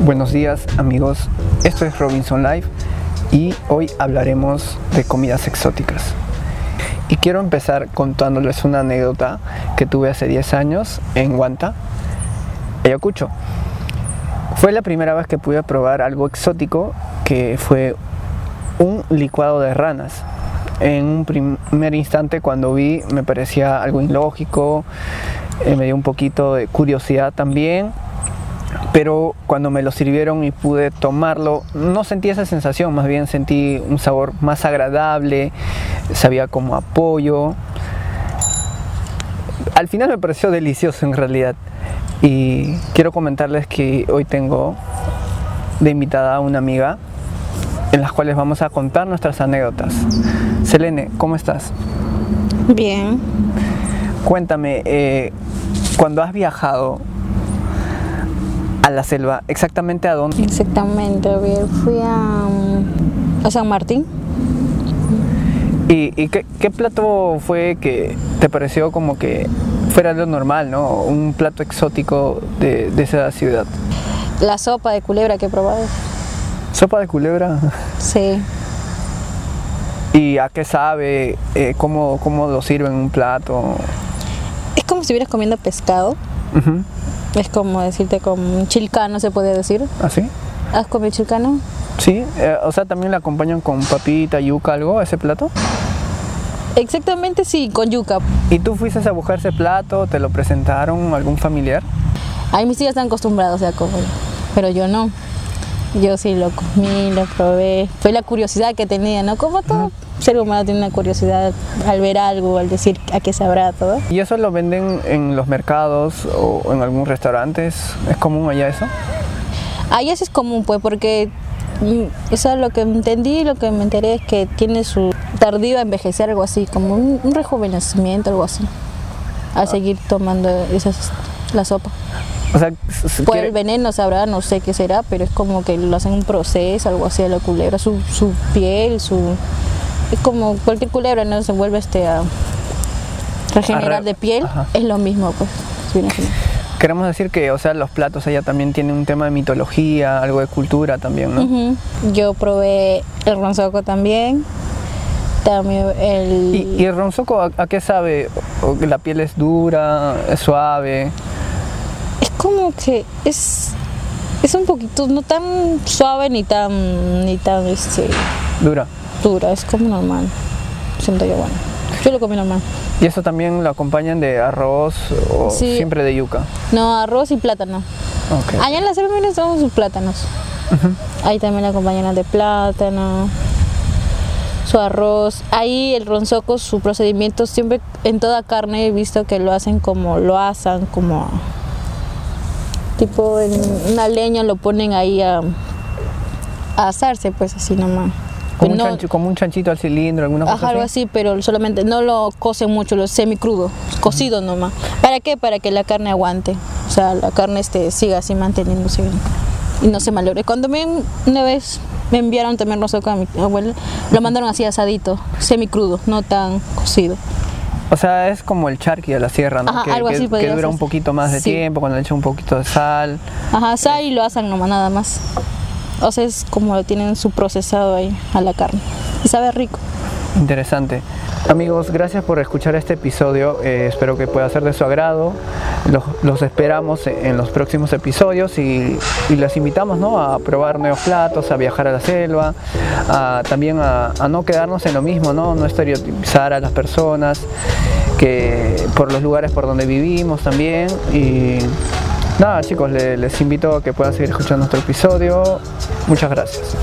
Buenos días amigos, esto es Robinson Live y hoy hablaremos de comidas exóticas. Y quiero empezar contándoles una anécdota que tuve hace 10 años en Guanta, Ayacucho. Fue la primera vez que pude probar algo exótico que fue un licuado de ranas. En un primer instante cuando vi me parecía algo ilógico, eh, me dio un poquito de curiosidad también, pero cuando me lo sirvieron y pude tomarlo, no sentí esa sensación, más bien sentí un sabor más agradable, sabía como apoyo. Al final me pareció delicioso en realidad. Y quiero comentarles que hoy tengo de invitada a una amiga en las cuales vamos a contar nuestras anécdotas. Selene, ¿cómo estás? Bien. Cuéntame, eh, cuando has viajado a la selva, ¿exactamente a dónde? Exactamente, ver, fui a, a San Martín. ¿Y, y qué, qué plato fue que te pareció como que fuera lo normal, ¿no? Un plato exótico de, de esa ciudad. La sopa de culebra que he probado. ¿Sopa de culebra? Sí. ¿Y a qué sabe? Eh, ¿cómo, ¿Cómo lo sirven en un plato? Es como si estuvieras comiendo pescado. Es como decirte como un chilcano, se podría decir. ¿Así? ¿Has comido chilcano? Sí, eh, o sea, también la acompañan con papita, yuca, algo, ese plato. Exactamente sí, con yuca. ¿Y tú fuiste a buscar ese plato? ¿Te lo presentaron algún familiar? Ahí mis hijas están acostumbrados a comer, pero yo no. Yo sí lo comí, lo probé. Fue la curiosidad que tenía, ¿no? Como todo ser humano tiene una curiosidad al ver algo, al decir a qué sabrá todo. ¿Y eso lo venden en los mercados o en algún restaurante? ¿Es común allá eso? Ahí eso es común, pues, porque mm, eso es lo que entendí, lo que me enteré es que tiene su tardío a envejecer, algo así, como un, un rejuvenecimiento, algo así, al seguir tomando esas, la sopa. O sea, s- s- Por quiere- el veneno sabrá, no sé qué será, pero es como que lo hacen un proceso, algo así a la culebra, su, su piel, su... Es como cualquier culebra, ¿no? Se vuelve este a regenerar de piel, Ajá. es lo mismo, pues. queremos decir que, o sea, los platos allá también tienen un tema de mitología, algo de cultura también, ¿no? Yo probé el ronzoco también. También el. ¿Y, y el ronzoco a, a qué sabe? ¿O que ¿La piel es dura, es suave? Es como que es. Es un poquito, no tan suave ni tan. ni tan este, Dura. dura, es como normal. Siento yo bueno. Yo lo comí normal. ¿Y eso también lo acompañan de arroz o Sí. siempre de yuca? No, arroz y plátano. Ok. Allá en la selva son sus plátanos. Ahí también la acompañan de plátano, su arroz. Ahí el ronzoco, su procedimiento, siempre en toda carne he visto que lo hacen como lo asan, como tipo en una leña lo ponen ahí a, a asarse, pues así nomás. Como, un No- chancho- como un chanchito al cilindro, alguna cosa Ajá, algo así. así, pero solamente no lo cocen mucho, lo semicrudo, cocido nomás. ¿Para qué? Para que la carne aguante. O sea, la carne este, siga así manteniéndose bien y no se malogre. Cuando me, una vez me enviaron también rosoco a mi abuela, lo mandaron así asadito, semicrudo, no tan cocido. O sea, es como el charqui de la sierra, ¿no? Ajá, que, algo que- así que podría dura ser. un poquito más de Sí. tiempo, cuando le echa un poquito de sal. Ajá, sal y lo asan nomás, nada más. O sea, es como lo tienen su procesado ahí a la carne. Y sabe rico. Interesante. Amigos, gracias por escuchar este episodio. eh, espero que pueda ser de su agrado. Los, los esperamos en los próximos episodios y, y les invitamos ¿no? a probar nuevos platos, a viajar a la selva, a- también a, no quedarnos en lo mismo, ¿no? no estereotipar a las personas que por los lugares por donde vivimos también. Y nada, chicos, le- les invito a que puedan seguir escuchando nuestro episodio. Muchas gracias.